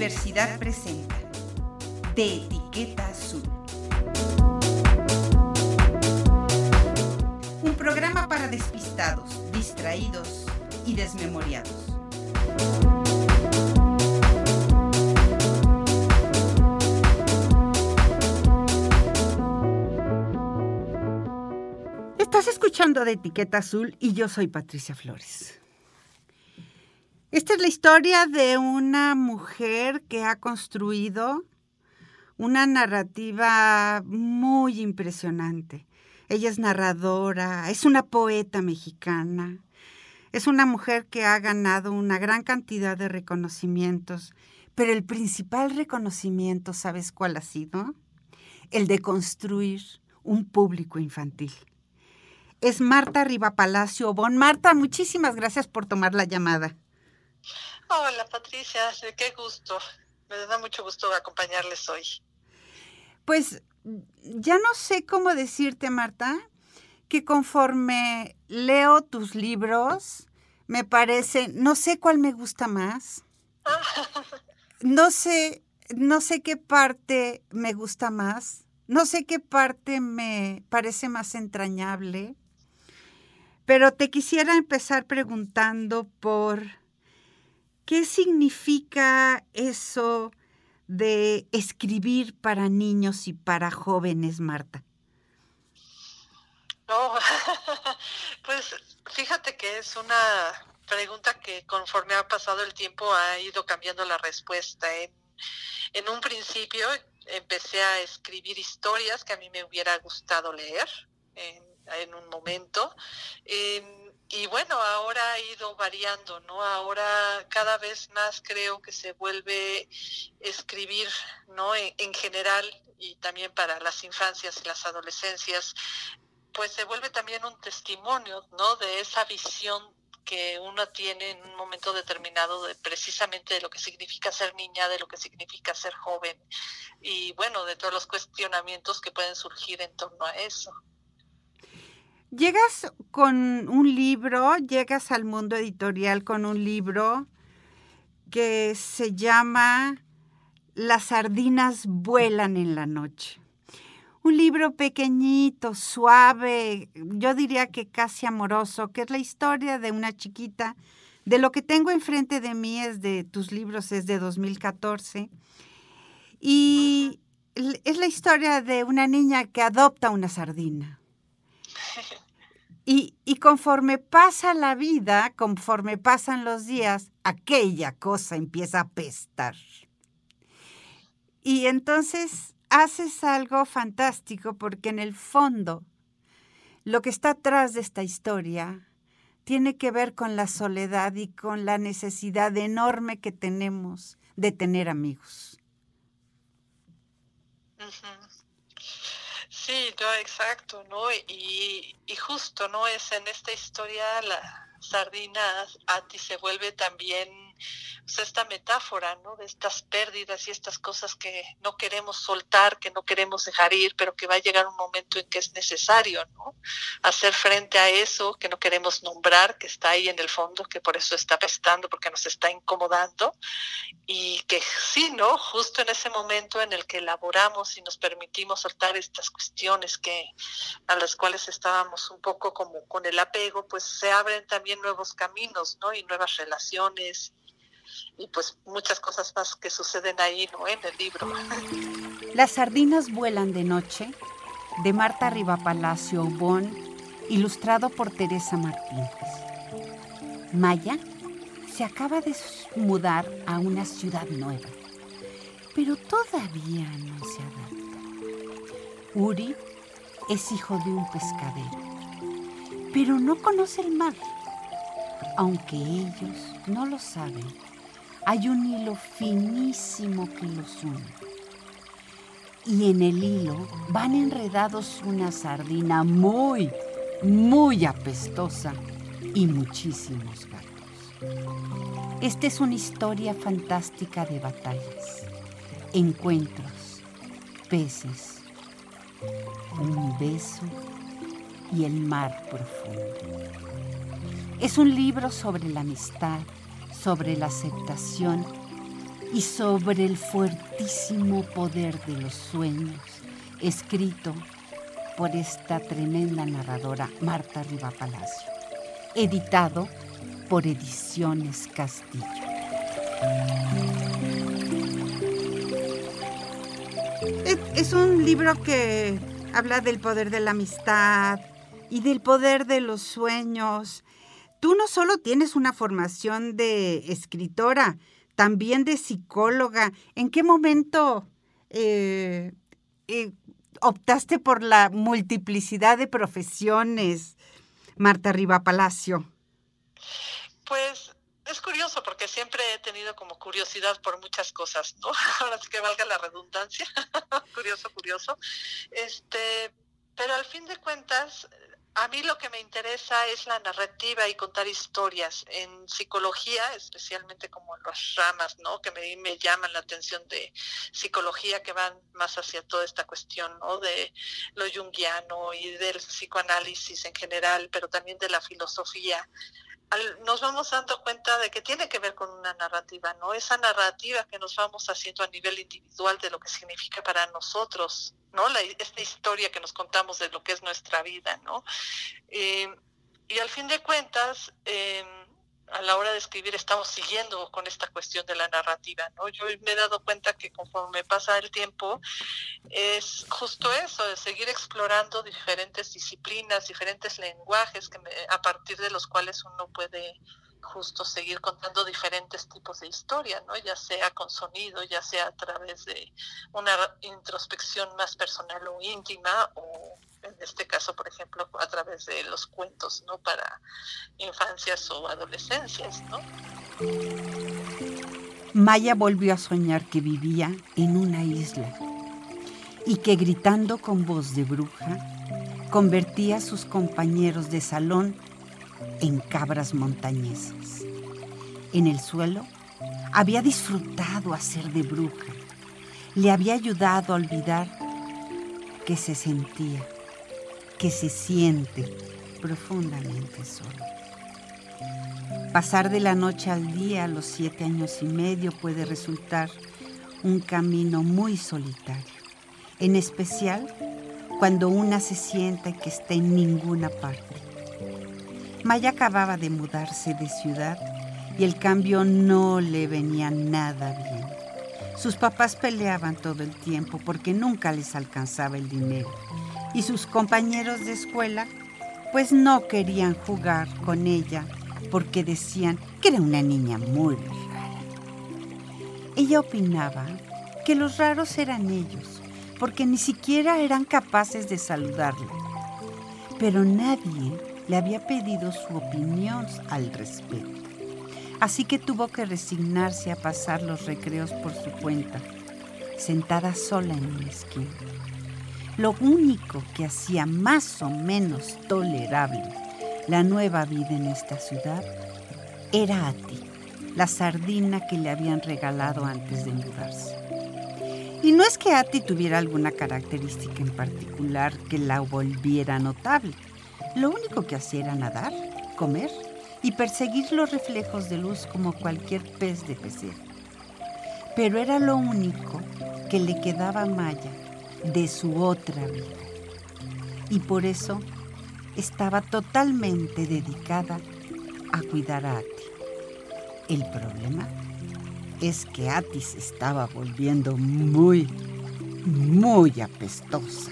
Universidad presenta De Etiqueta Azul. Un programa para despistados, distraídos y desmemoriados. Estás escuchando de Etiqueta Azul y yo soy Patricia Flores. Esta es la historia de una mujer que ha construido una narrativa muy impresionante. Ella es narradora, es una poeta mexicana, es una mujer que ha ganado una gran cantidad de reconocimientos, pero el principal reconocimiento, ¿sabes cuál ha sido? El de construir un público infantil. Es Marta Riva Palacio Bon. Marta, muchísimas gracias por tomar la llamada. Hola Patricia, qué gusto. Me da mucho gusto acompañarles hoy. Pues ya no sé cómo decirte, Marta, que conforme leo tus libros, me parece, no sé cuál me gusta más. No sé, no sé qué parte me gusta más. No sé qué parte me parece más entrañable. Pero te quisiera empezar preguntando por ¿Qué significa eso de escribir para niños y para jóvenes, Marta? No, pues fíjate que es una pregunta que conforme ha pasado el tiempo ha ido cambiando la respuesta. En, un principio empecé a escribir historias que a mí me hubiera gustado leer en, un momento y bueno, ahora ha ido variando, ¿no? Ahora cada vez más creo que se vuelve escribir, ¿no? En, general y también para las infancias y las adolescencias, pues se vuelve también un testimonio, ¿no? De esa visión que uno tiene en un momento determinado de precisamente de lo que significa ser niña, de lo que significa ser joven y bueno, de todos los cuestionamientos que pueden surgir en torno a eso. Llegas con un libro, llegas al mundo editorial con un libro que se llama Las sardinas vuelan en la noche. Un libro pequeñito, suave, yo diría que casi amoroso, que es la historia de una chiquita. De lo que tengo enfrente de mí es de tus libros, es de 2014. Y es la historia de una niña que adopta una sardina. Y, conforme pasa la vida, conforme pasan los días, aquella cosa empieza a apestar. Y entonces haces algo fantástico porque en el fondo lo que está atrás de esta historia tiene que ver con la soledad y con la necesidad enorme que tenemos de tener amigos. Sí, no, exacto, ¿no? Y, y justo, ¿no? Es en esta historia la sardina a ti se vuelve también pues, esta metáfora, ¿no? De estas pérdidas y estas cosas que no queremos soltar, que no queremos dejar ir, pero que va a llegar un momento en que es necesario, ¿no? Hacer frente a eso que no queremos nombrar, que está ahí en el fondo, que por eso está pestando, porque nos está incomodando, y que sí, ¿no? Justo en ese momento en el que elaboramos y nos permitimos soltar estas cuestiones que a las cuales estábamos un poco como con el apego, pues se abren también nuevos caminos, ¿no? Y nuevas relaciones y pues muchas cosas más que suceden ahí, ¿no? En el libro. Las sardinas vuelan de noche, de Marta Riva Palacio Bon, ilustrado por Teresa Martínez. Maya se acaba de mudar a una ciudad nueva, pero todavía no se adapta. Uri es hijo de un pescadero, pero no conoce el mar. Aunque ellos no lo saben, hay un hilo finísimo que los une. Y en el hilo van enredados una sardina muy, muy apestosa y muchísimos gatos. Esta es una historia fantástica de batallas, encuentros, peces, un beso y el mar profundo. Es un libro sobre la amistad, sobre la aceptación y sobre el fuertísimo poder de los sueños, escrito por esta tremenda narradora Marta Riva Palacio, editado por Ediciones Castillo. Es un libro que habla del poder de la amistad y del poder de los sueños. Tú no solo tienes una formación de escritora, también de psicóloga. ¿En qué momento eh, eh, optaste por la multiplicidad de profesiones, Marta Riva Palacio? Pues es curioso porque siempre he tenido como curiosidad por muchas cosas, ¿no? Ahora sí que valga la redundancia. curioso, curioso. Este, pero al fin de cuentas, a mí lo que me interesa es la narrativa y contar historias. En psicología, especialmente como las ramas, ¿no? Que me, me llaman la atención de psicología que van más hacia toda esta cuestión, ¿no? De lo junguiano y del psicoanálisis en general, pero también de la filosofía nos vamos dando cuenta de que tiene que ver con una narrativa, ¿no? Esa narrativa que nos vamos haciendo a nivel individual de lo que significa para nosotros, ¿no? esta historia que nos contamos de lo que es nuestra vida, ¿no? Eh, y al fin de cuentas, eh, a la hora de escribir estamos siguiendo con esta cuestión de la narrativa, ¿no? Yo me he dado cuenta que conforme pasa el tiempo es justo eso, de seguir explorando diferentes disciplinas, diferentes lenguajes que a partir de los cuales uno puede justo seguir contando diferentes tipos de historia, ¿no? Ya sea con sonido, ya sea a través de una introspección más personal o íntima o en este caso, por ejemplo, a través de los cuentos, ¿no? Para infancias o adolescencias. Maya volvió a soñar que vivía en una isla y que gritando con voz de bruja convertía a sus compañeros de salón en cabras montañesas. En el suelo había disfrutado hacer de bruja. Le había ayudado a olvidar que se sentía que se siente profundamente solo. Pasar de la noche al día a los siete años y medio puede resultar un camino muy solitario, en especial cuando una se siente que está en ninguna parte. Maya acababa de mudarse de ciudad y el cambio no le venía nada bien. Sus papás peleaban todo el tiempo porque nunca les alcanzaba el dinero y sus compañeros de escuela pues no querían jugar con ella porque decían que era una niña muy rara. Ella opinaba que los raros eran ellos, porque ni siquiera eran capaces de saludarla. Pero nadie le había pedido su opinión al respecto. Así que tuvo que resignarse a pasar los recreos por su cuenta, sentada sola en una esquina. Lo único que hacía más o menos tolerable la nueva vida en esta ciudad era Ati, la sardina que le habían regalado antes de mudarse. Y no es que Ati tuviera alguna característica en particular que la volviera notable. Lo único que hacía era nadar, comer y perseguir los reflejos de luz como cualquier pez de pecera. Pero era lo único que le quedaba a Maya de su otra vida. Y por eso estaba totalmente dedicada a cuidar a Ati. El problema es que Ati se estaba volviendo muy, muy apestosa.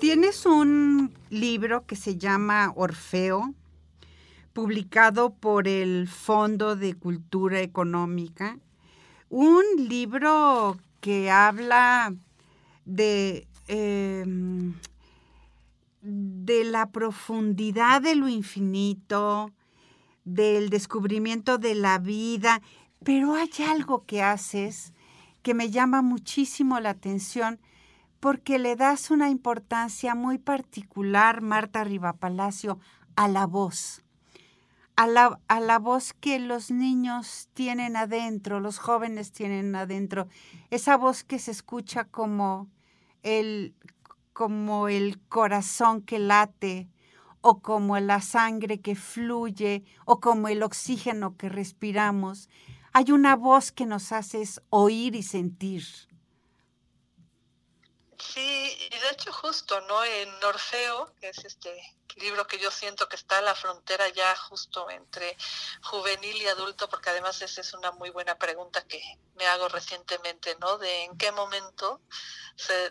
Tienes un libro que se llama Orfeo, publicado por el Fondo de Cultura Económica, un libro que habla de, em, de la profundidad de lo infinito, del descubrimiento de la vida, pero hay algo que haces que me llama muchísimo la atención porque le das una importancia muy particular, Marta Rivapalacio, a la voz a la, voz que los niños tienen adentro, los jóvenes tienen adentro, esa voz que se escucha como el, como el corazón que late, o como la sangre que fluye, o como el oxígeno que respiramos. Hay una voz que nos hace oír y sentir. Sí, y de hecho justo, ¿no? En Orfeo, que es este libro que yo siento que está a la frontera ya justo entre juvenil y adulto, porque además esa es una muy buena pregunta que me hago recientemente, ¿no? De en qué momento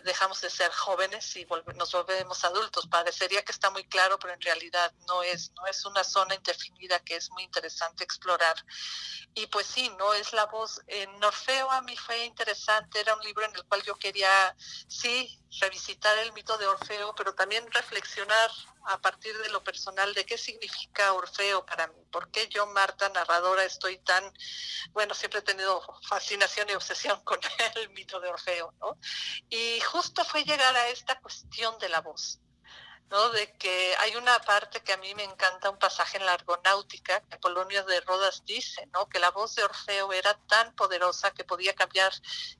dejamos de ser jóvenes y nos volvemos adultos. Parecería que está muy claro, pero en realidad no es, no es una zona indefinida que es muy interesante explorar. Y pues sí, no es la voz. En Orfeo a mí fue interesante, era un libro en el cual yo quería, sí, revisitar el mito de Orfeo, pero también reflexionar a partir de lo personal de qué significa Orfeo para mí, por qué yo, Marta, narradora, estoy tan, bueno, siempre he tenido fascinación y obsesión con el mito de Orfeo, ¿no? Y justo fue llegar a esta cuestión de la voz. ¿No? De que hay una parte que a mí me encanta, un pasaje en la Argonáutica, que Polonio de Rodas dice, ¿no? Que la voz de Orfeo era tan poderosa que podía cambiar,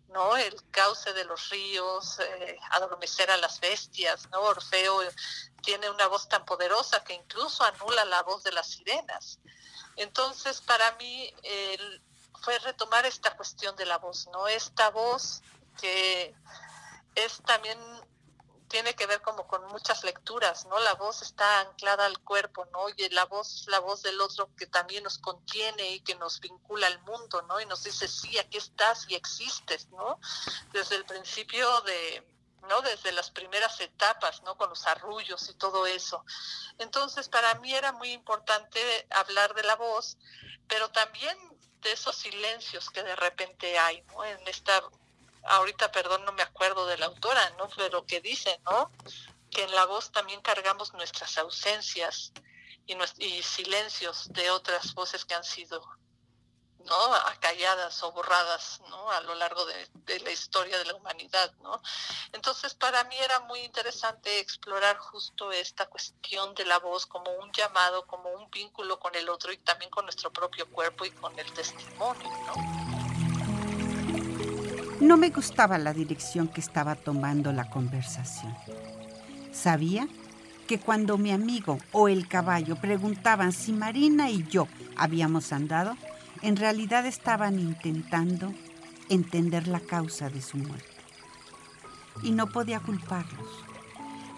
¿no? El cauce de los ríos, eh, adormecer a las bestias, ¿no? Orfeo tiene una voz tan poderosa que incluso anula la voz de las sirenas. Entonces, para mí, fue retomar esta cuestión de la voz, ¿no? Esta voz que es también tiene que ver como con muchas lecturas, ¿no? La voz está anclada al cuerpo, ¿no? Y la voz la voz del otro que también nos contiene y que nos vincula al mundo, ¿no? Y nos dice, sí, aquí estás y existes, ¿no? Desde el principio de, ¿no? Desde las primeras etapas, ¿no? Con los arrullos y todo eso. Entonces, para mí era muy importante hablar de la voz, pero también de esos silencios que de repente hay, ¿no? En esta ahorita perdón no me acuerdo de la autora, ¿no? Pero que dice, ¿no? Que en la voz también cargamos nuestras ausencias y, y silencios de otras voces que han sido ¿no? acalladas o borradas ¿no? a lo largo de, de, la historia de la humanidad. ¿no? Entonces para mí era muy interesante explorar justo esta cuestión de la voz como un llamado, como un vínculo con el otro y también con nuestro propio cuerpo y con el testimonio. ¿no? No me gustaba la dirección que estaba tomando la conversación. Sabía que cuando mi amigo o el caballo preguntaban si Marina y yo habíamos andado, en realidad estaban intentando entender la causa de su muerte. Y no podía culparlos.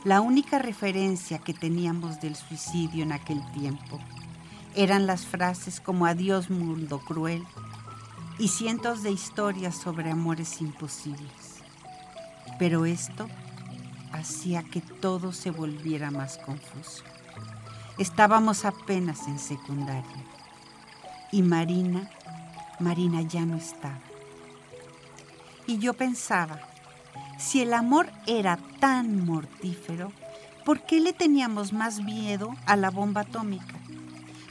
La única referencia que teníamos del suicidio en aquel tiempo eran las frases como adiós mundo cruel y cientos de historias sobre amores imposibles. Pero esto hacía que todo se volviera más confuso. Estábamos apenas en secundaria y Marina, Marina ya no estaba. Y yo pensaba, si el amor era tan mortífero, ¿por qué le teníamos más miedo a la bomba atómica?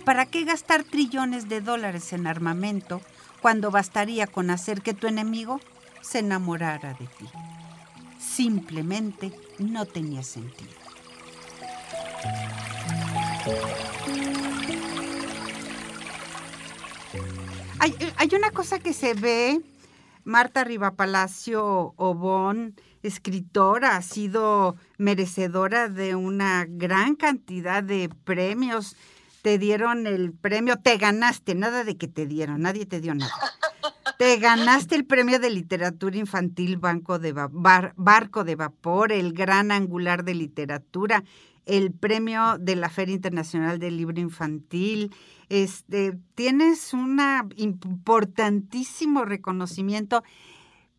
¿Para qué gastar trillones de dólares en armamento cuando bastaría con hacer que tu enemigo se enamorara de ti. Simplemente no tenía sentido. Hay, hay una cosa que se ve, Marta Rivapalacio Obón, escritora, ha sido merecedora de una gran cantidad de premios te dieron el premio, te ganaste, nada de que te dieron, nadie te dio nada. Te ganaste el premio de literatura infantil Barco de Vapor, el Gran Angular de Literatura, el premio de la Feria Internacional del Libro Infantil. Este, tienes un importantísimo reconocimiento,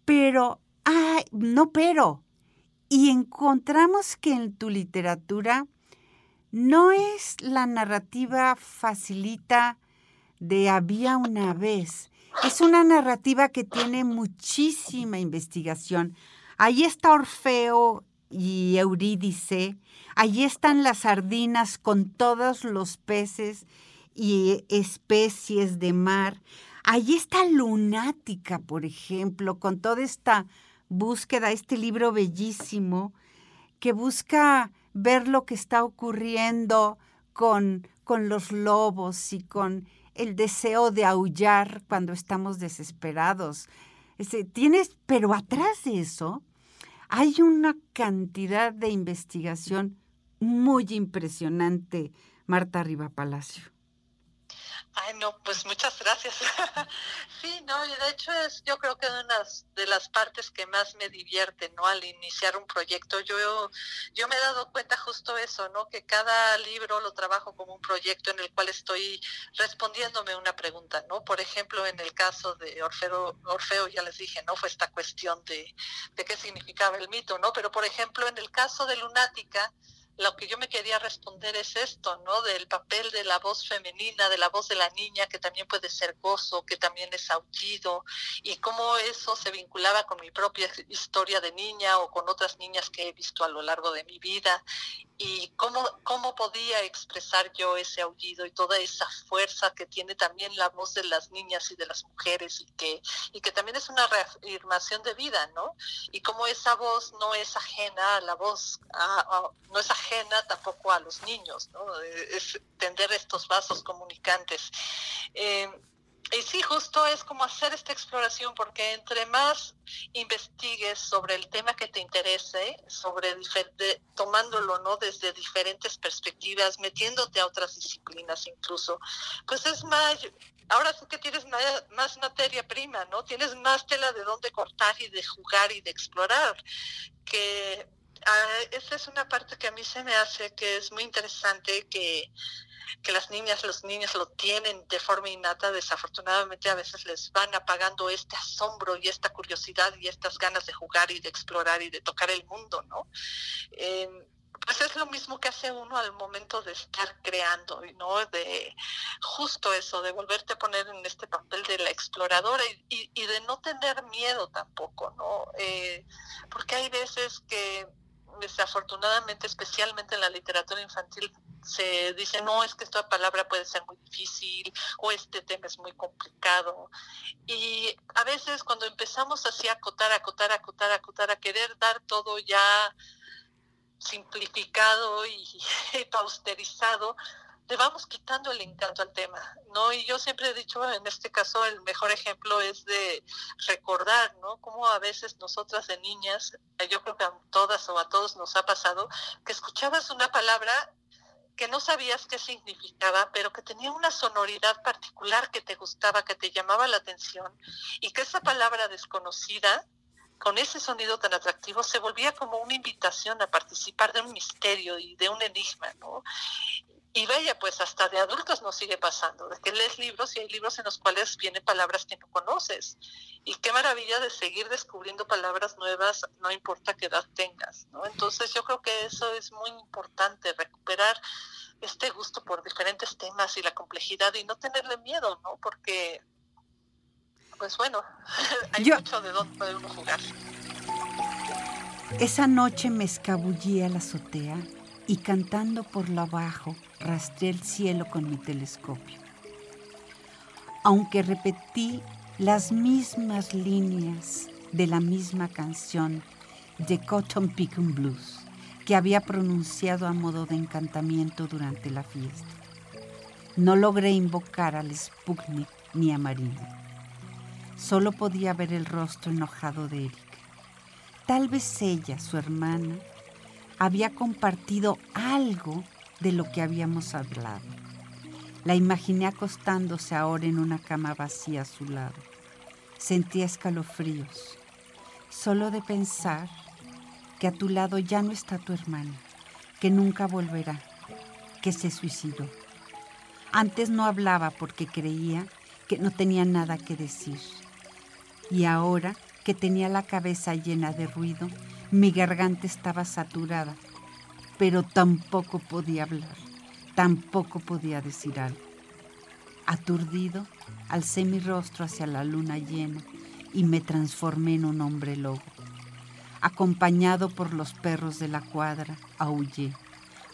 pero, ay, no pero, y encontramos que en tu literatura no es la narrativa facilita de había una vez. Es una narrativa que tiene muchísima investigación. Ahí está Orfeo y Eurídice, allí están las sardinas con todos los peces y especies de mar. Allí está Lunática, por ejemplo, con toda esta búsqueda, este libro bellísimo que busca ver lo que está ocurriendo con, con los lobos y con el deseo de aullar cuando estamos desesperados. tienes, pero atrás de eso Hay una cantidad de investigación muy impresionante, Marta Riva Palacio. Ay, no, pues muchas gracias. sí, no, y de hecho es yo creo que una de las partes que más me divierte, ¿no? Al iniciar un proyecto, yo, yo me he dado cuenta justo eso, ¿no? Que cada libro lo trabajo como un proyecto en el cual estoy respondiéndome una pregunta, ¿no? Por ejemplo, en el caso de Orfeo, Orfeo ya les dije, ¿no? Fue esta cuestión de, de qué significaba el mito, ¿no? Pero por ejemplo, en el caso de Lunática, lo que yo me quería responder es esto, ¿no? Del papel de la voz femenina, de la voz de la niña, que también puede ser gozo, que también es aullido, y cómo eso se vinculaba con mi propia historia de niña o con otras niñas que he visto a lo largo de mi vida, y cómo, cómo podía expresar yo ese aullido y toda esa fuerza que tiene también la voz de las niñas y de las mujeres, y que, y que también es una reafirmación de vida, ¿no? Y cómo esa voz no es ajena a la voz, no es ajena ajena tampoco a los niños, ¿no? Es tender estos vasos comunicantes. Eh, y sí, justo es como hacer esta exploración, porque entre más investigues sobre el tema que te interese, sobre tomándolo no desde diferentes perspectivas, metiéndote a otras disciplinas incluso, pues es más, ahora sí que tienes más materia prima, ¿no? Tienes más tela de dónde cortar y de jugar y de explorar, que Ah, esa es una parte que a mí se me hace que es muy interesante que, que las niñas, los niños lo tienen de forma innata, desafortunadamente a veces les van apagando este asombro y esta curiosidad y estas ganas de jugar y de explorar y de tocar el mundo, ¿no? Em, pues es lo mismo que hace uno al momento de estar creando, ¿no? De justo eso, de volverte a poner en este papel de la exploradora y, y, de no tener miedo tampoco, ¿no? Eh, porque hay veces que desafortunadamente, especialmente en la literatura infantil, se dice, no, es que esta palabra puede ser muy difícil o este tema es muy complicado. Y a veces cuando empezamos así a acotar, acotar, acotar, acotar, a querer dar todo ya simplificado y, y pausterizado, le vamos quitando el encanto al tema, ¿no? Y yo siempre he dicho, en este caso, el mejor ejemplo es de recordar, ¿no? Cómo a veces nosotras de niñas, yo creo que a todas o a todos nos ha pasado, que escuchabas una palabra que no sabías qué significaba, pero que tenía una sonoridad particular que te gustaba, que te llamaba la atención, y que esa palabra desconocida, con ese sonido tan atractivo, se volvía como una invitación a participar de un misterio y de un enigma, ¿no? Y vaya, pues hasta de adultos nos sigue pasando, de que lees libros y hay libros en los cuales vienen palabras que no conoces. Y qué maravilla de seguir descubriendo palabras nuevas, no importa qué edad tengas, ¿no? Entonces yo creo que eso es muy importante, recuperar este gusto por diferentes temas y la complejidad y no tenerle miedo, ¿no? Porque, pues bueno, hay mucho de dónde poder uno jugar. Esa noche me escabullí a la azotea y cantando por lo abajo rastré el cielo con mi telescopio. Aunque repetí las mismas líneas de la misma canción de Cotton Picking Blues que había pronunciado a modo de encantamiento durante la fiesta. No logré invocar al Sputnik ni a Marina. Solo podía ver el rostro enojado de Erika. Tal vez ella, su hermana, había compartido algo de lo que habíamos hablado. La imaginé acostándose ahora en una cama vacía a su lado. Sentía escalofríos, solo de pensar que a tu lado ya no está tu hermana, que nunca volverá, que se suicidó. Antes no hablaba porque creía que no tenía nada que decir. Y ahora que tenía la cabeza llena de ruido, mi garganta estaba saturada, pero tampoco podía hablar, tampoco podía decir algo. Aturdido, alcé mi rostro hacia la luna llena y me transformé en un hombre lobo. Acompañado por los perros de la cuadra, aullé.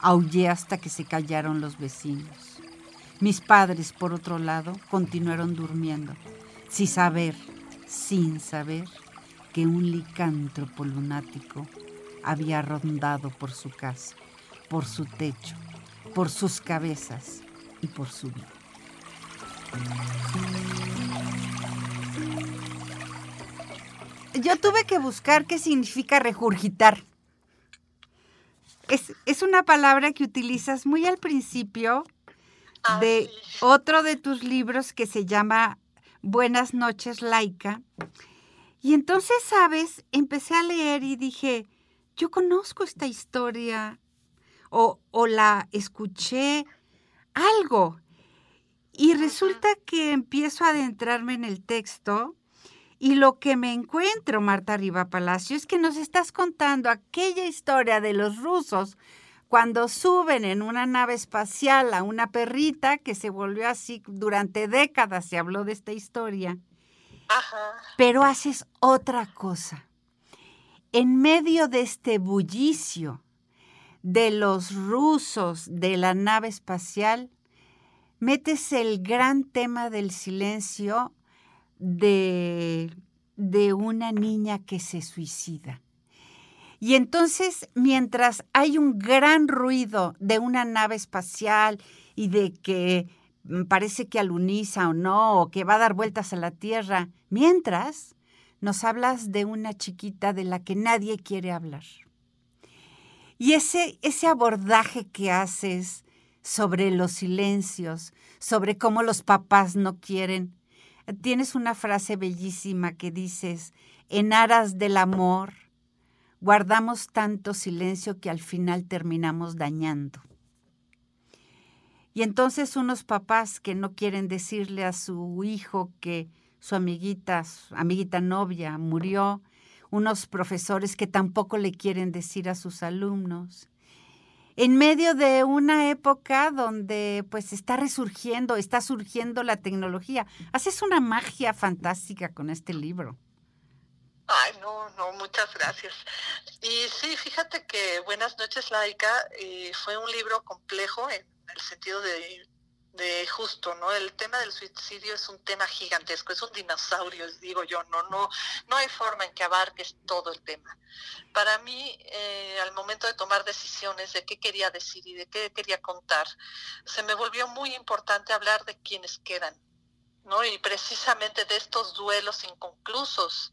Aullé hasta que se callaron los vecinos. Mis padres, por otro lado, continuaron durmiendo, sin saber, sin saber que un licántropo lunático había rondado por su casa, por su techo, por sus cabezas y por su vida. yo tuve que buscar qué significa regurgitar. Es, es una palabra que utilizas muy al principio de otro de tus libros que se llama Buenas noches, Laika. Y entonces, ¿sabes? Empecé a leer y dije, yo conozco esta historia o, o la escuché, algo. Y resulta que empiezo a adentrarme en el texto y lo que me encuentro, Marta Riva Palacio, es que nos estás contando aquella historia de los rusos cuando suben en una nave espacial a una perrita que se volvió así durante décadas, se habló de esta historia, Pero haces otra cosa. En medio de este bullicio de los rusos de la nave espacial, metes el gran tema del silencio de, de una niña que se suicida. Y entonces, mientras hay un gran ruido de una nave espacial y de que parece que aluniza o no, o que va a dar vueltas a la Tierra, mientras nos hablas de una chiquita de la que nadie quiere hablar. Y ese, ese abordaje que haces sobre los silencios, sobre cómo los papás no quieren, tienes una frase bellísima que dices, en aras del amor, guardamos tanto silencio que al final terminamos dañando. Y entonces unos papás que no quieren decirle a su hijo que su amiguita, su amiguita novia murió, unos profesores que tampoco le quieren decir a sus alumnos. En medio de una época donde pues está resurgiendo, está surgiendo la tecnología, haces una magia fantástica con este libro. Ay, no, no, muchas gracias. Y sí, fíjate que Buenas noches, Laica eh, fue un libro complejo el sentido de, justo, ¿no? El tema del suicidio es un tema gigantesco, es un dinosaurio, digo yo, no, no, no hay forma en que abarques todo el tema. Para mí, eh, al momento de tomar decisiones de qué quería decir y de qué quería contar, se me volvió muy importante hablar de quienes quedan, ¿no? Y precisamente de estos duelos inconclusos,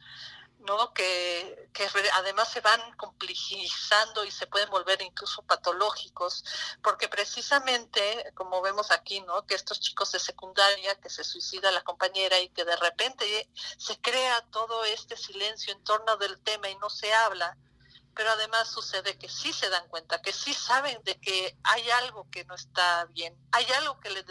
¿no? Que, que, además se van complejizando y se pueden volver incluso patológicos, porque precisamente, como vemos aquí, ¿no? Que estos chicos de secundaria, que se suicida la compañera y que de repente se crea todo este silencio en torno del tema y no se habla, pero además sucede que sí se dan cuenta, que sí saben de que hay algo que no está bien, hay algo que le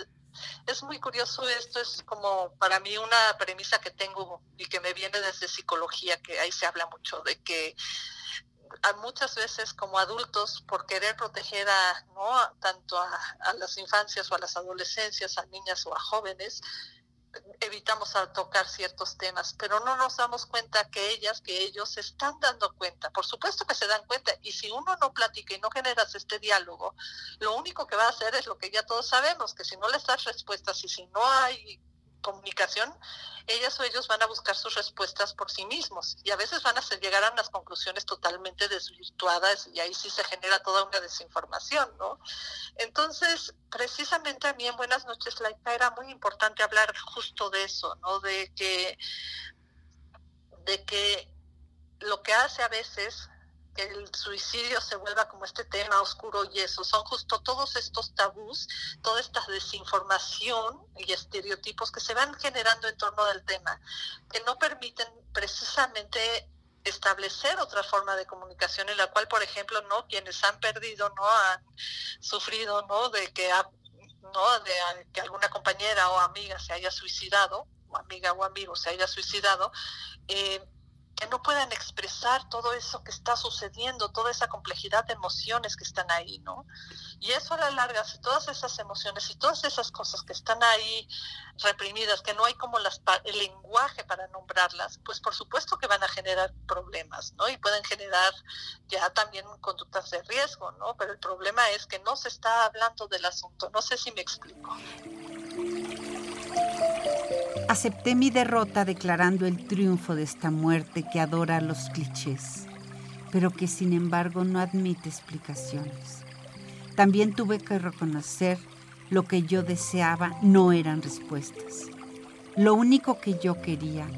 es muy curioso esto, es como para mí una premisa que tengo y que me viene desde psicología, que ahí se habla mucho de que muchas veces como adultos, por querer proteger a, ¿no? tanto a, a las infancias o a las adolescencias, a niñas o a jóvenes, evitamos a tocar ciertos temas, pero no nos damos cuenta que ellas, que ellos se están dando cuenta. Por supuesto que se dan cuenta y si uno no platica y no generas este diálogo, lo único que va a hacer es lo que ya todos sabemos, que si no les das respuestas y si no hay comunicación, ellas o ellos van a buscar sus respuestas por sí mismos y a veces van a llegar a unas conclusiones totalmente desvirtuadas y ahí sí se genera toda una desinformación, ¿no? Entonces, precisamente a mí en Buenas noches Laica era muy importante hablar justo de eso, ¿no? De que, de que lo que hace a veces el suicidio se vuelva como este tema oscuro y eso, son justo todos estos tabús, toda esta desinformación y estereotipos que se van generando en torno del tema, que no permiten precisamente establecer otra forma de comunicación en la cual, por ejemplo, no quienes han perdido, no han sufrido, no de que ha, no de que alguna compañera o amiga se haya suicidado, o amiga o amigo se haya suicidado, eh, que no puedan expresar todo eso que está sucediendo, toda esa complejidad de emociones que están ahí, ¿no? Y eso a la larga, si todas esas emociones y todas esas cosas que están ahí reprimidas, que no hay como las, el lenguaje para nombrarlas, pues por supuesto que van a generar problemas, ¿no? Y pueden generar ya también conductas de riesgo, ¿no? Pero el problema es que no se está hablando del asunto, no sé si me explico. Acepté mi derrota declarando el triunfo de esta muerte que adora los clichés, pero que sin embargo no admite explicaciones. También tuve que reconocer lo que yo deseaba no eran respuestas. Lo único que yo quería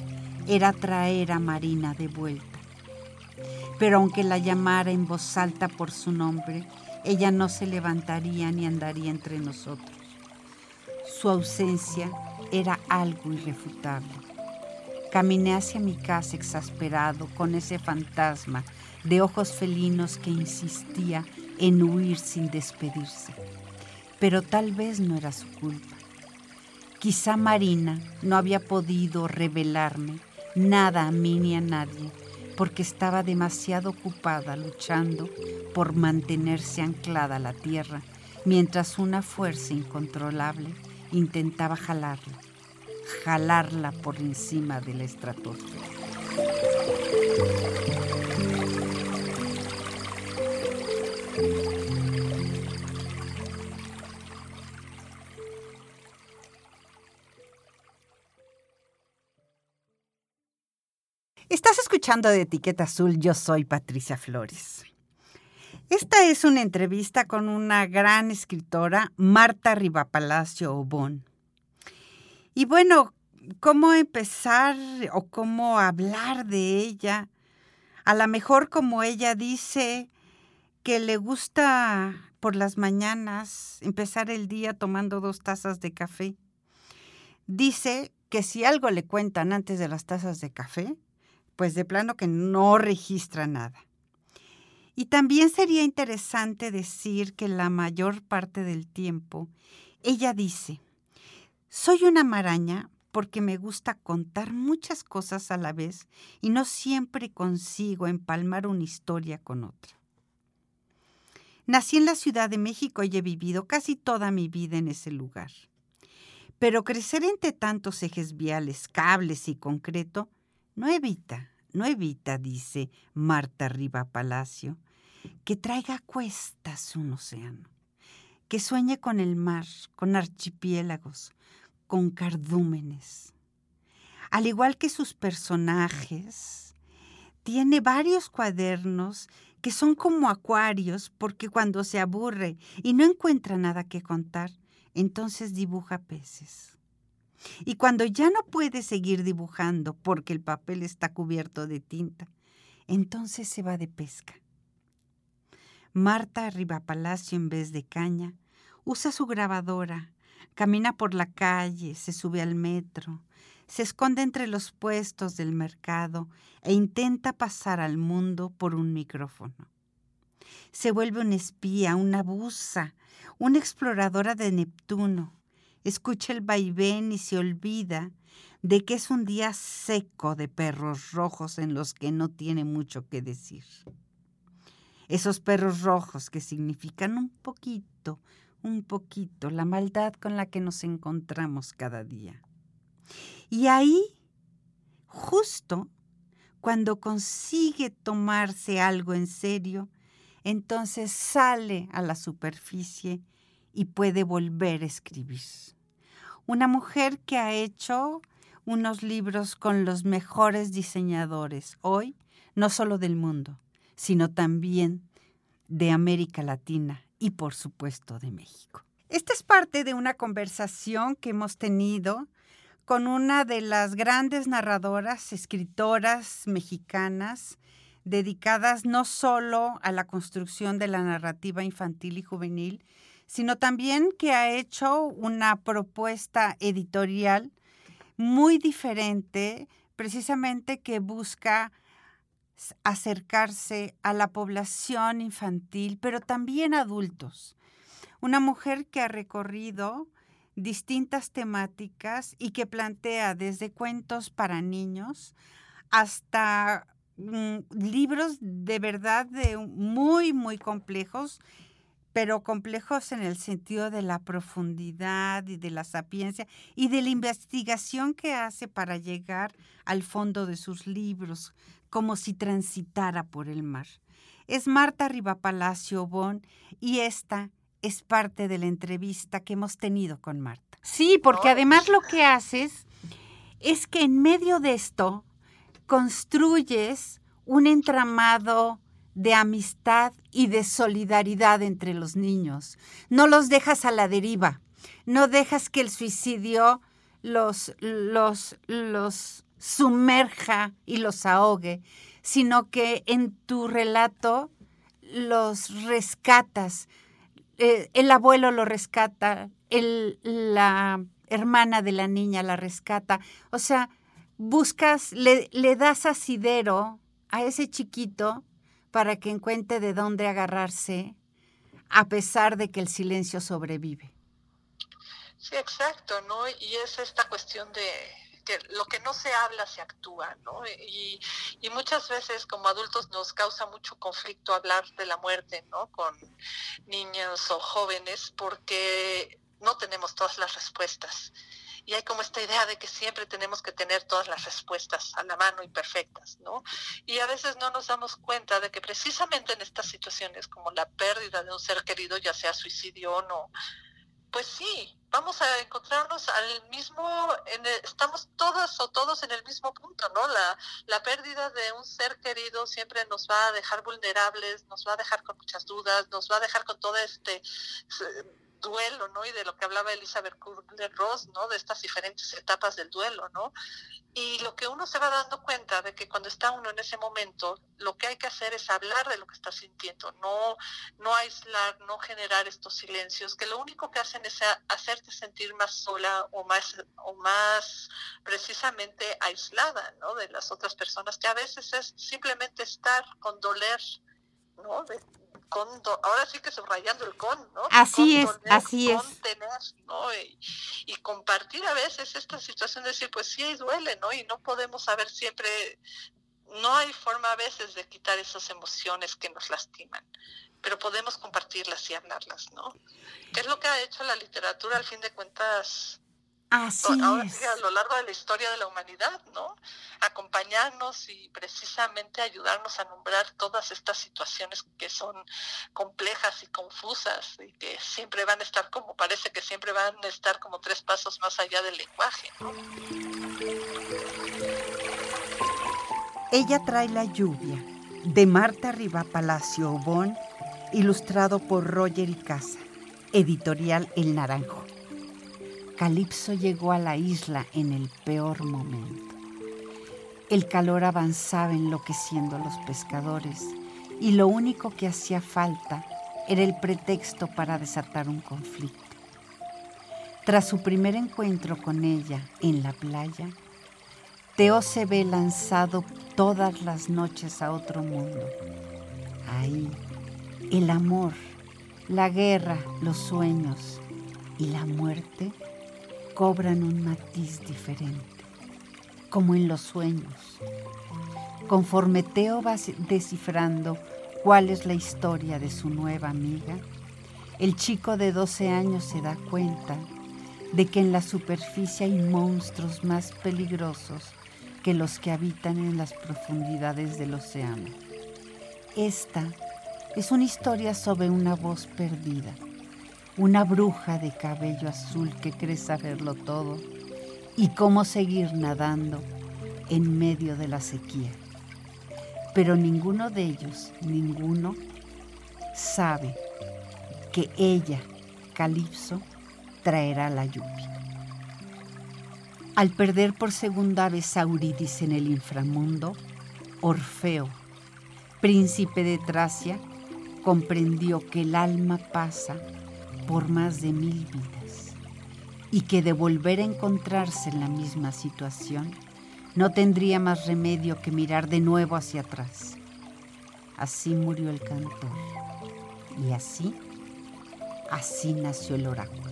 era traer a Marina de vuelta. Pero aunque la llamara en voz alta por su nombre, ella no se levantaría ni andaría entre nosotros. Su ausencia era algo irrefutable. Caminé hacia mi casa exasperado con ese fantasma de ojos felinos que insistía en huir sin despedirse. Pero tal vez no era su culpa. Quizá Marina no había podido revelarme nada a mí ni a nadie porque estaba demasiado ocupada luchando por mantenerse anclada a la tierra mientras una fuerza incontrolable intentaba jalarla, jalarla por encima de la estratosfera. Estás escuchando de Etiqueta Azul, yo soy Patricia Flores. Esta es una entrevista con una gran escritora, Marta Rivapalacio Obón. Y bueno, ¿cómo empezar o cómo hablar de ella? A lo mejor como ella dice que le gusta por las mañanas empezar el día tomando dos tazas de café. Dice que si algo le cuentan antes de las tazas de café, pues de plano que no registra nada. Y también sería interesante decir que la mayor parte del tiempo ella dice, soy una maraña porque me gusta contar muchas cosas a la vez y no siempre consigo empalmar una historia con otra. Nací en la Ciudad de México y he vivido casi toda mi vida en ese lugar. Pero crecer entre tantos ejes viales, cables y concreto no evita, no evita, dice Marta Riva Palacio, que traiga cuestas un océano, que sueñe con el mar, con archipiélagos, con cardúmenes. Al igual que sus personajes, tiene varios cuadernos que son como acuarios porque cuando se aburre y no encuentra nada que contar, entonces dibuja peces. Y cuando ya no puede seguir dibujando porque el papel está cubierto de tinta, entonces se va de pesca. Marta arriba palacio en vez de caña, usa su grabadora, camina por la calle, se sube al metro, se esconde entre los puestos del mercado e intenta pasar al mundo por un micrófono. Se vuelve una espía, una buza, una exploradora de Neptuno, escucha el vaivén y se olvida de que es un día seco de perros rojos en los que no tiene mucho que decir. Esos perros rojos que significan un poquito, un poquito la maldad con la que nos encontramos cada día. Y ahí, justo cuando consigue tomarse algo en serio, entonces sale a la superficie y puede volver a escribir. Una mujer que ha hecho unos libros con los mejores diseñadores hoy, no solo del mundo, sino también de América Latina y por supuesto de México. Esta es parte de una conversación que hemos tenido con una de las grandes narradoras, escritoras mexicanas, dedicadas no solo a la construcción de la narrativa infantil y juvenil, sino también que ha hecho una propuesta editorial muy diferente, precisamente que busca acercarse a la población infantil, pero también adultos. Una mujer que ha recorrido distintas temáticas y que plantea desde cuentos para niños hasta mm, libros de verdad de muy, muy complejos pero complejos en el sentido de la profundidad y de la sapiencia y de la investigación que hace para llegar al fondo de sus libros, como si transitara por el mar. Es Marta Rivapalacio Bon y esta es parte de la entrevista que hemos tenido con Marta. Sí, porque además lo que haces es que en medio de esto construyes un entramado de amistad y de solidaridad entre los niños. No los dejas a la deriva, no dejas que el suicidio los, los, los sumerja y los ahogue, sino que en tu relato los rescatas. Eh, el abuelo lo rescata, la hermana de la niña la rescata. O sea, buscas, le, le das asidero a ese chiquito para que encuentre de dónde agarrarse, a pesar de que el silencio sobrevive. Sí, exacto, ¿no? Y es esta cuestión de que lo que no se habla se actúa, ¿no? Y, y muchas veces como adultos nos causa mucho conflicto hablar de la muerte, ¿no? Con niños o jóvenes porque no tenemos todas las respuestas y hay como esta idea de que siempre tenemos que tener todas las respuestas a la mano y perfectas, ¿no? Y a veces no nos damos cuenta de que precisamente en estas situaciones como la pérdida de un ser querido, ya sea suicidio o no, pues sí, vamos a encontrarnos al mismo, estamos todas o todos en el mismo punto, ¿no? La, la pérdida de un ser querido siempre nos va a dejar vulnerables, nos va a dejar con muchas dudas, nos va a dejar con todo este duelo, ¿no? Y de lo que hablaba Elizabeth Kubler-Ross, ¿no? De estas diferentes etapas del duelo, ¿no? Y lo que uno se va dando cuenta de que cuando está uno en ese momento, lo que hay que hacer es hablar de lo que está sintiendo, no, no aislar, no generar estos silencios, que lo único que hacen es hacerte sentir más sola o más, o más precisamente aislada, ¿no? De las otras personas, que a veces es simplemente estar con doler, ¿no? Ahora sí que subrayando el con, ¿no? Así es, así es. ¿no? Y, compartir a veces esta situación de decir, pues sí, duele, ¿no? Y no podemos saber siempre, no hay forma a veces de quitar esas emociones que nos lastiman, pero podemos compartirlas y hablarlas, ¿no? ¿Qué es lo que ha hecho la literatura al fin de cuentas? Así es. a lo largo de la historia de la humanidad, ¿no? Acompañarnos y precisamente ayudarnos a nombrar todas estas situaciones que son complejas y confusas y que siempre van a estar como, parece que siempre van a estar como tres pasos más allá del lenguaje, Ella trae la lluvia, de Marta Riva Palacio Obón, ilustrado por Roger y Casa, editorial El Naranjo. Calipso llegó a la isla en el peor momento. El calor avanzaba enloqueciendo a los pescadores y lo único que hacía falta era el pretexto para desatar un conflicto. Tras su primer encuentro con ella en la playa, Teo se ve lanzado todas las noches a otro mundo. Ahí, el amor, la guerra, los sueños y la muerte cobran un matiz diferente, como en los sueños. Conforme Teo va descifrando cuál es la historia de su nueva amiga, el chico de 12 años se da cuenta de que en la superficie hay monstruos más peligrosos que los que habitan en las profundidades del océano. Esta es una historia sobre una voz perdida una bruja de cabello azul que cree saberlo todo y cómo seguir nadando en medio de la sequía. Pero ninguno de ellos, ninguno, sabe que ella, Calipso, traerá la lluvia. Al perder por segunda vez a Eurídice en el inframundo, Orfeo, príncipe de Tracia, comprendió que el alma pasa por más de mil vidas y que de volver a encontrarse en la misma situación no tendría más remedio que mirar de nuevo hacia atrás. Así murió el cantor y así, así nació el oráculo.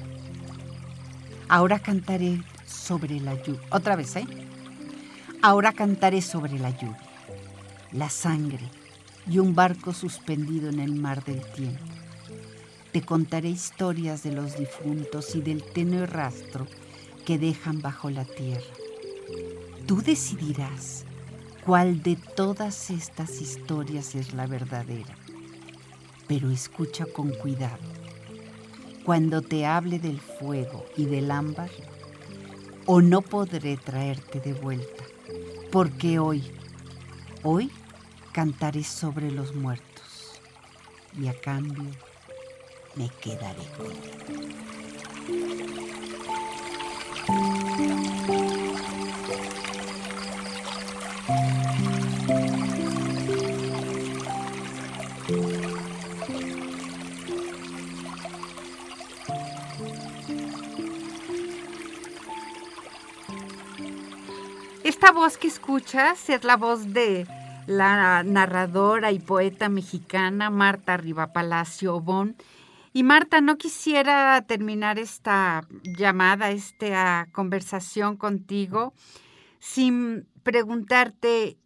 Ahora cantaré sobre la lluvia. Otra vez, ¿eh? Ahora cantaré sobre la lluvia, la sangre y un barco suspendido en el mar del tiempo te contaré historias de los difuntos y del tenue rastro que dejan bajo la tierra. Tú decidirás cuál de todas estas historias es la verdadera, pero escucha con cuidado. Cuando te hable del fuego y del ámbar, o no podré traerte de vuelta, porque hoy, hoy cantaré sobre los muertos y a cambio me quedaré contigo. Esta voz que escuchas es la voz de la narradora y poeta mexicana Marta Rivapalacio Obón. Y Marta, no quisiera terminar esta llamada, esta conversación contigo sin preguntarte,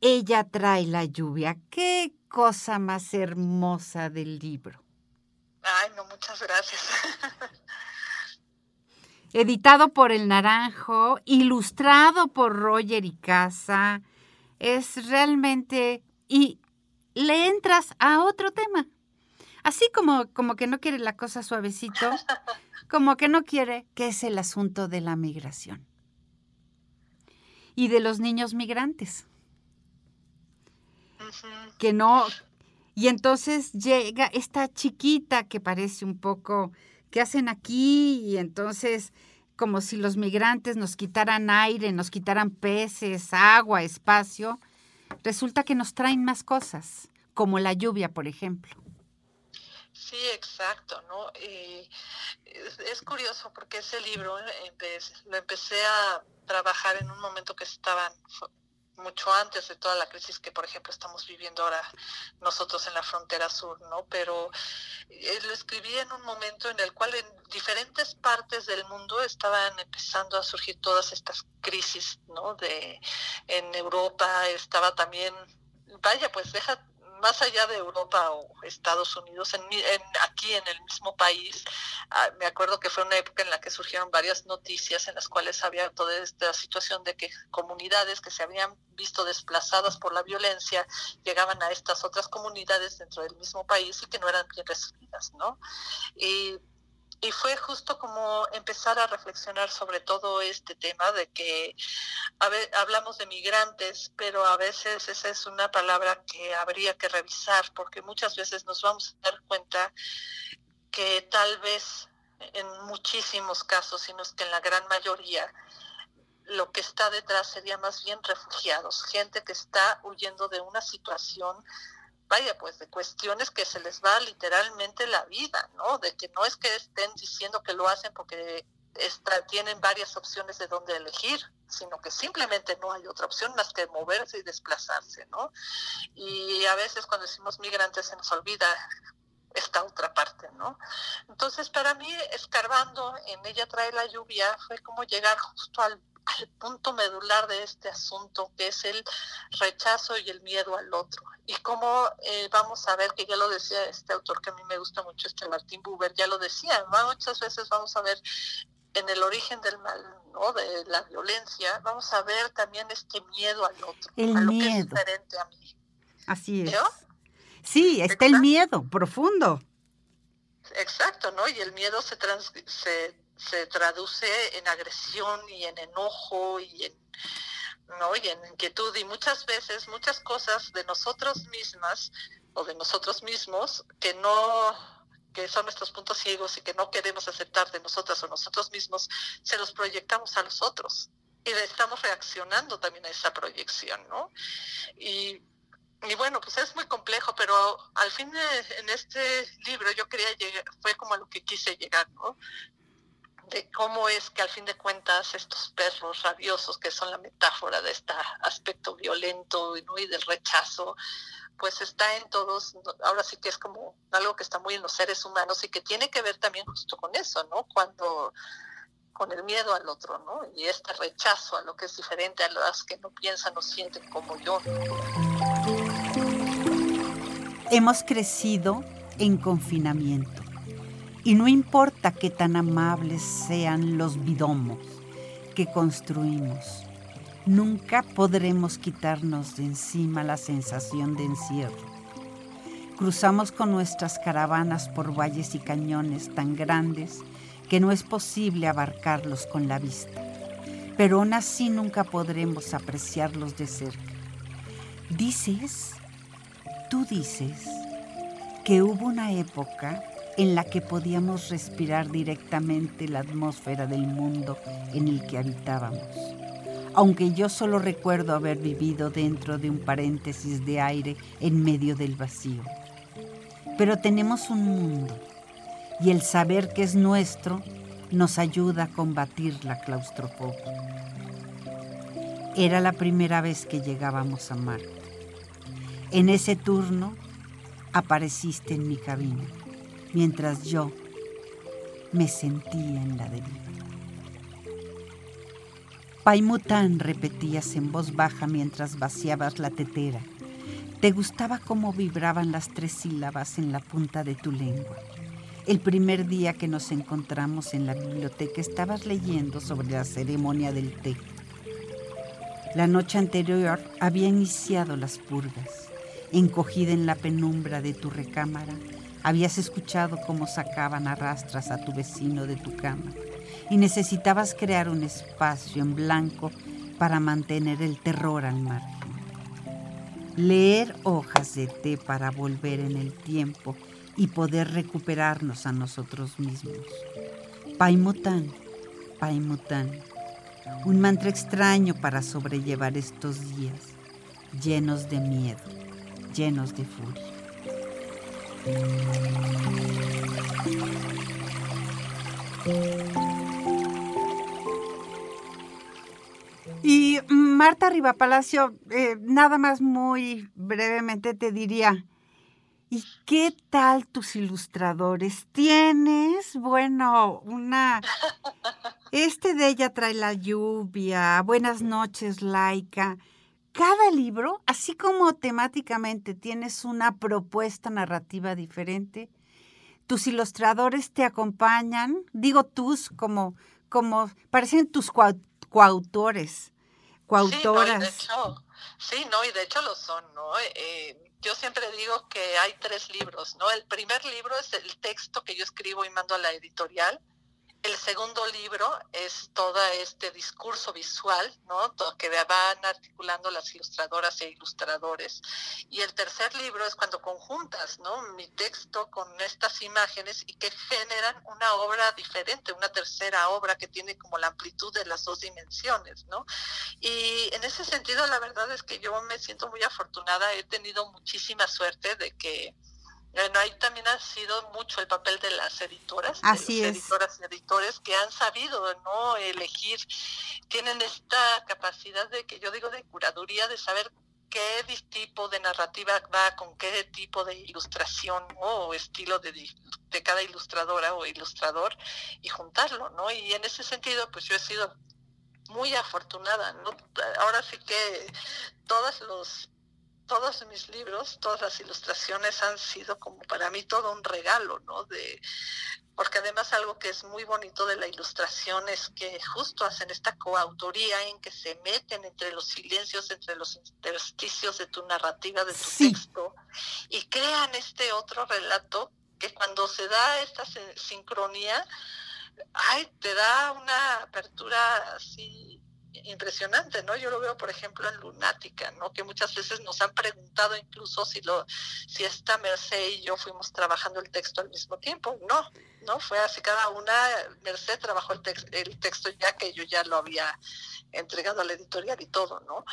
ella trae la lluvia. ¿Qué cosa más hermosa del libro? Ay, no, muchas gracias. Editado por El Naranjo, ilustrado por Roger y Casa es realmente... y le entras a otro tema. Así como, como que no quiere la cosa suavecito, como que no quiere, que es el asunto de la migración. Y de los niños migrantes. Que no... Y entonces llega esta chiquita que parece un poco, ¿qué hacen aquí? Y entonces como si los migrantes nos quitaran aire, nos quitaran peces, agua, espacio, resulta que nos traen más cosas, como la lluvia, por ejemplo. Sí, exacto, ¿no? Y es, curioso porque ese libro lo empecé a trabajar en un momento que estaban mucho antes de toda la crisis que, por ejemplo, estamos viviendo ahora nosotros en la frontera sur, ¿no? Pero eh, lo escribí en un momento en el cual en diferentes partes del mundo estaban empezando a surgir todas estas crisis, ¿no? De en Europa estaba también, vaya, pues deja más allá de Europa o Estados Unidos, aquí en el mismo país, ah, me acuerdo que fue una época en la que surgieron varias noticias en las cuales había toda esta situación de que comunidades que se habían visto desplazadas por la violencia llegaban a estas otras comunidades dentro del mismo país y que no eran bien recibidas, ¿no? Y y fue justo como empezar a reflexionar sobre todo este tema de que hablamos de migrantes, pero a veces esa es una palabra que habría que revisar porque muchas veces nos vamos a dar cuenta que tal vez en muchísimos casos, sino es que en la gran mayoría, lo que está detrás sería más bien refugiados, gente que está huyendo de una situación vaya, pues de cuestiones que se les va literalmente la vida, ¿no? De que no es que estén diciendo que lo hacen porque tienen varias opciones de dónde elegir, sino que simplemente no hay otra opción más que moverse y desplazarse, ¿no? Y a veces cuando decimos migrantes se nos olvida esta otra parte, ¿no? Entonces, para mí, escarbando en ella trae la lluvia, fue como llegar justo al al punto medular de este asunto, que es el rechazo y el miedo al otro. Y cómo eh, vamos a ver, que ya lo decía este autor que a mí me gusta mucho, este Martín Buber, ya lo decía, muchas veces vamos a ver en el origen del mal, ¿no? de la violencia, vamos a ver también este miedo al otro, el a lo que es diferente a mí. Así es. Sí, está el miedo profundo. Exacto, ¿no? Y el miedo se, trans, se se traduce en agresión y en enojo y en, ¿no? y en inquietud y muchas veces muchas cosas de nosotros mismas o de nosotros mismos que no que son nuestros puntos ciegos y que no queremos aceptar de nosotras o nosotros mismos, se los proyectamos a los otros y estamos reaccionando también a esa proyección, ¿no? Y, y bueno, pues es muy complejo, pero al fin en este libro yo quería llegar, fue como a lo que quise llegar, ¿no? de cómo es que al fin de cuentas estos perros rabiosos, que son la metáfora de este aspecto violento y del rechazo, pues está en todos, ahora sí que es como algo que está muy en los seres humanos y que tiene que ver también justo con eso, ¿no? Cuando con el miedo al otro, ¿no? Y este rechazo a lo que es diferente a las que no piensan o sienten como yo. Hemos crecido en confinamiento y no importa qué tan amables sean los bidomos que construimos, nunca podremos quitarnos de encima la sensación de encierro. Cruzamos con nuestras caravanas por valles y cañones tan grandes que no es posible abarcarlos con la vista, pero aún así nunca podremos apreciarlos de cerca. Dices, tú dices, que hubo una época en la que podíamos respirar directamente la atmósfera del mundo en el que habitábamos, aunque yo solo recuerdo haber vivido dentro de un paréntesis de aire en medio del vacío. Pero tenemos un mundo y el saber que es nuestro nos ayuda a combatir la claustrofobia. Era la primera vez que llegábamos a Marte. En ese turno apareciste en mi cabina, mientras yo me sentía en la deriva. Paimután repetías en voz baja mientras vaciabas la tetera. Te gustaba cómo vibraban las tres sílabas en la punta de tu lengua. El primer día que nos encontramos en la biblioteca estabas leyendo sobre la ceremonia del té. La noche anterior había iniciado las purgas. Encogida en la penumbra de tu recámara, habías escuchado cómo sacaban a rastras a tu vecino de tu cama y necesitabas crear un espacio en blanco para mantener el terror al margen. Leer hojas de té para volver en el tiempo y poder recuperarnos a nosotros mismos. Paimután, Paimután, un mantra extraño para sobrellevar estos días llenos de miedo, llenos de furia. Y Marta Rivapalacio, eh, nada más muy brevemente te diría, ¿y qué tal tus ilustradores? ¿Tienes, bueno, una... Este de ella trae la lluvia, Buenas noches, Laika. Cada libro, así como temáticamente tienes una propuesta narrativa diferente, tus ilustradores te acompañan, digo tus como, como parecen tus coautores coautoras. Sí, de hecho, sí, no, y de hecho lo son, ¿no? Eh, yo siempre digo que hay tres libros, ¿no? El primer libro es el texto que yo escribo y mando a la editorial. El segundo libro es todo este discurso visual, ¿no? Que van articulando las ilustradoras e ilustradores. Y el tercer libro es cuando conjuntas, ¿no? Mi texto con estas imágenes y que generan una obra diferente, una tercera obra que tiene como la amplitud de las dos dimensiones, ¿no? Y en ese sentido, la verdad es que yo me siento muy afortunada. He tenido muchísima suerte de que bueno, ahí también ha sido mucho el papel de las editoras, Así de editoras y editores que han sabido no elegir, tienen esta capacidad de que yo digo de curaduría, de saber qué tipo de narrativa va con qué tipo de ilustración o estilo de, de cada ilustradora o ilustrador y juntarlo, ¿no? Y en ese sentido, pues yo he sido muy afortunada, ¿no? Ahora sí que todos los todos mis libros, todas las ilustraciones han sido como para mí todo un regalo, ¿no? De, porque además algo que es muy bonito de la ilustración es que justo hacen esta coautoría en que se meten entre los silencios, entre los intersticios de tu narrativa, de tu texto, y crean este otro relato que cuando se da esta sincronía, ay, te da una apertura así impresionante, ¿no? Yo lo veo, por ejemplo, en Lunática, ¿no? Que muchas veces nos han preguntado incluso si lo, si esta Merced y yo fuimos trabajando el texto al mismo tiempo. No, no, fue así cada una, Merced trabajó el, el texto ya que yo ya lo había entregado a la editorial y todo, ¿no?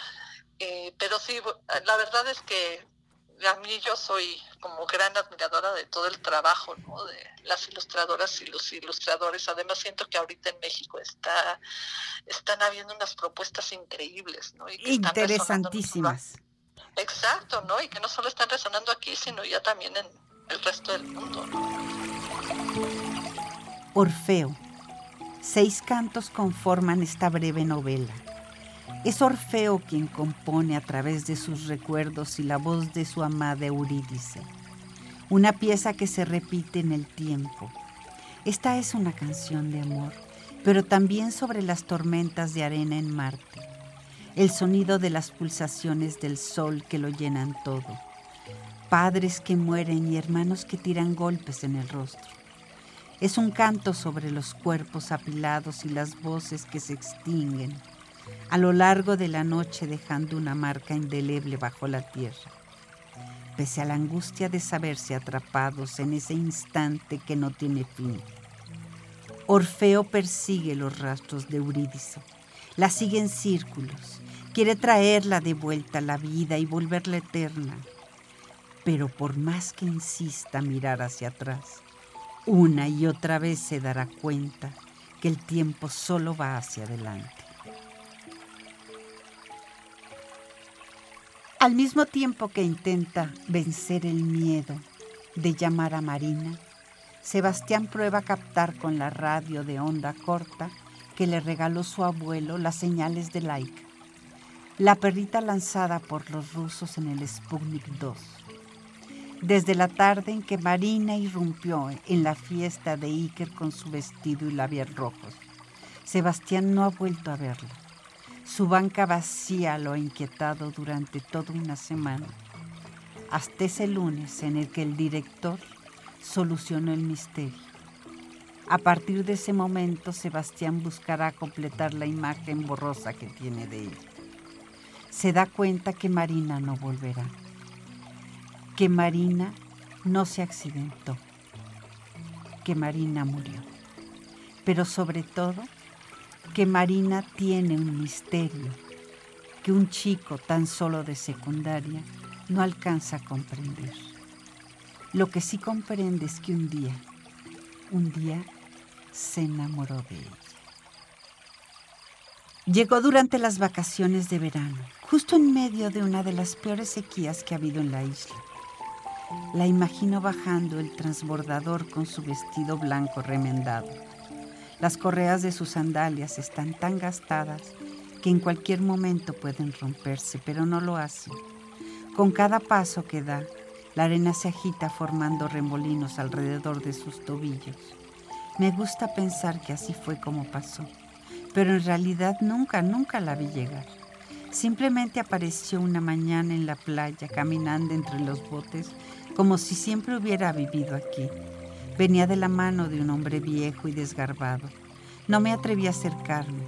Eh, pero sí, la verdad es que a mí yo soy como gran admiradora de todo el trabajo ¿no? de las ilustradoras y los ilustradores. Además siento que ahorita en México está están habiendo unas propuestas increíbles, ¿no? Interesantísimas. Exacto, ¿no? Y que no solo están resonando aquí, sino ya también en el resto del mundo. Orfeo. Seis cantos conforman esta breve novela es Orfeo quien compone a través de sus recuerdos y la voz de su amada Eurídice, una pieza que se repite en el tiempo. Esta es una canción de amor, pero también sobre las tormentas de arena en Marte, el sonido de las pulsaciones del sol que lo llenan todo, padres que mueren y hermanos que tiran golpes en el rostro. Es un canto sobre los cuerpos apilados y las voces que se extinguen a lo largo de la noche dejando una marca indeleble bajo la tierra. Pese a la angustia de saberse atrapados en ese instante que no tiene fin. Orfeo persigue los rastros de Eurídice, La sigue en círculos. Quiere traerla de vuelta a la vida y volverla eterna. Pero por más que insista mirar hacia atrás, una y otra vez se dará cuenta que el tiempo solo va hacia adelante. Al mismo tiempo que intenta vencer el miedo de llamar a Marina, Sebastián prueba a captar con la radio de onda corta que le regaló su abuelo las señales de Laika, la perrita lanzada por los rusos en el Sputnik 2. Desde la tarde en que Marina irrumpió en la fiesta de Iker con su vestido y labios rojos, Sebastián no ha vuelto a verla. Su banca vacía lo ha inquietado durante toda una semana, hasta ese lunes en el que el director solucionó el misterio. A partir de ese momento, Sebastián buscará completar la imagen borrosa que tiene de ella. Se da cuenta que Marina no volverá, que Marina no se accidentó, que Marina murió, pero sobre todo que Marina tiene un misterio que un chico tan solo de secundaria no alcanza a comprender. Lo que sí comprende es que un día, un día se enamoró de ella. Llegó durante las vacaciones de verano, justo en medio de una de las peores sequías que ha habido en la isla. La imagino bajando el transbordador con su vestido blanco remendado las correas de sus sandalias están tan gastadas que en cualquier momento pueden romperse, pero no lo hacen. Con cada paso que da, la arena se agita formando remolinos alrededor de sus tobillos. Me gusta pensar que así fue como pasó, pero en realidad nunca, nunca la vi llegar. Simplemente apareció una mañana en la playa caminando entre los botes como si siempre hubiera vivido aquí Venía de la mano de un hombre viejo y desgarbado. No me atreví a acercarme.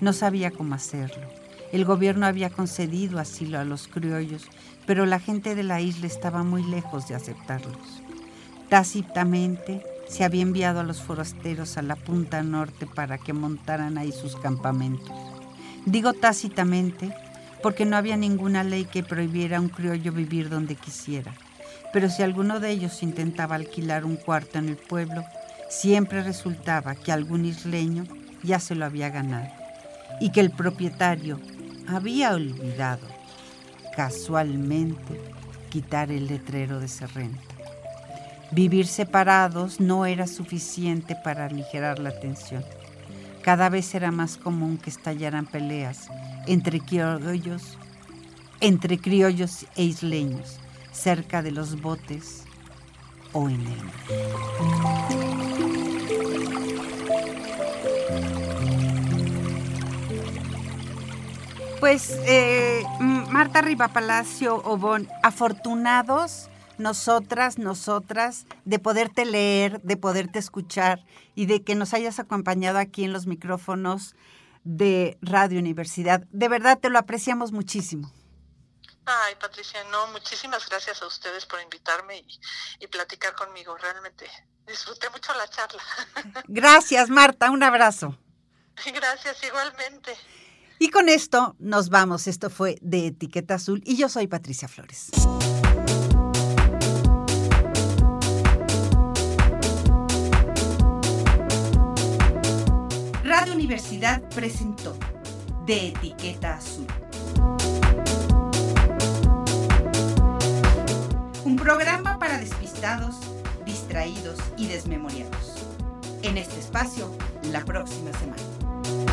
No sabía cómo hacerlo. El gobierno había concedido asilo a los criollos, pero la gente de la isla estaba muy lejos de aceptarlos. Tácitamente se había enviado a los forasteros a la punta norte para que montaran ahí sus campamentos. Digo tácitamente porque no había ninguna ley que prohibiera a un criollo vivir donde quisiera pero si alguno de ellos intentaba alquilar un cuarto en el pueblo, siempre resultaba que algún isleño ya se lo había ganado y que el propietario había olvidado casualmente quitar el letrero de esa renta. Vivir separados no era suficiente para aligerar la tensión. Cada vez era más común que estallaran peleas entre criollos, entre criollos e isleños, cerca de los botes o en el. Pues eh, Marta Riva Palacio Obón, afortunados nosotras, nosotras, de poderte leer, de poderte escuchar y de que nos hayas acompañado aquí en los micrófonos de Radio Universidad. De verdad te lo apreciamos muchísimo. Ay, Patricia, no, muchísimas gracias a ustedes por invitarme y, platicar conmigo. Realmente disfruté mucho la charla. Gracias, Marta. Un abrazo. Gracias, igualmente. Y con esto nos vamos. Esto fue de Etiqueta Azul y yo soy Patricia Flores. Radio Universidad presentó de Etiqueta Azul. Programa para despistados, distraídos y desmemoriados. En este espacio, la próxima semana.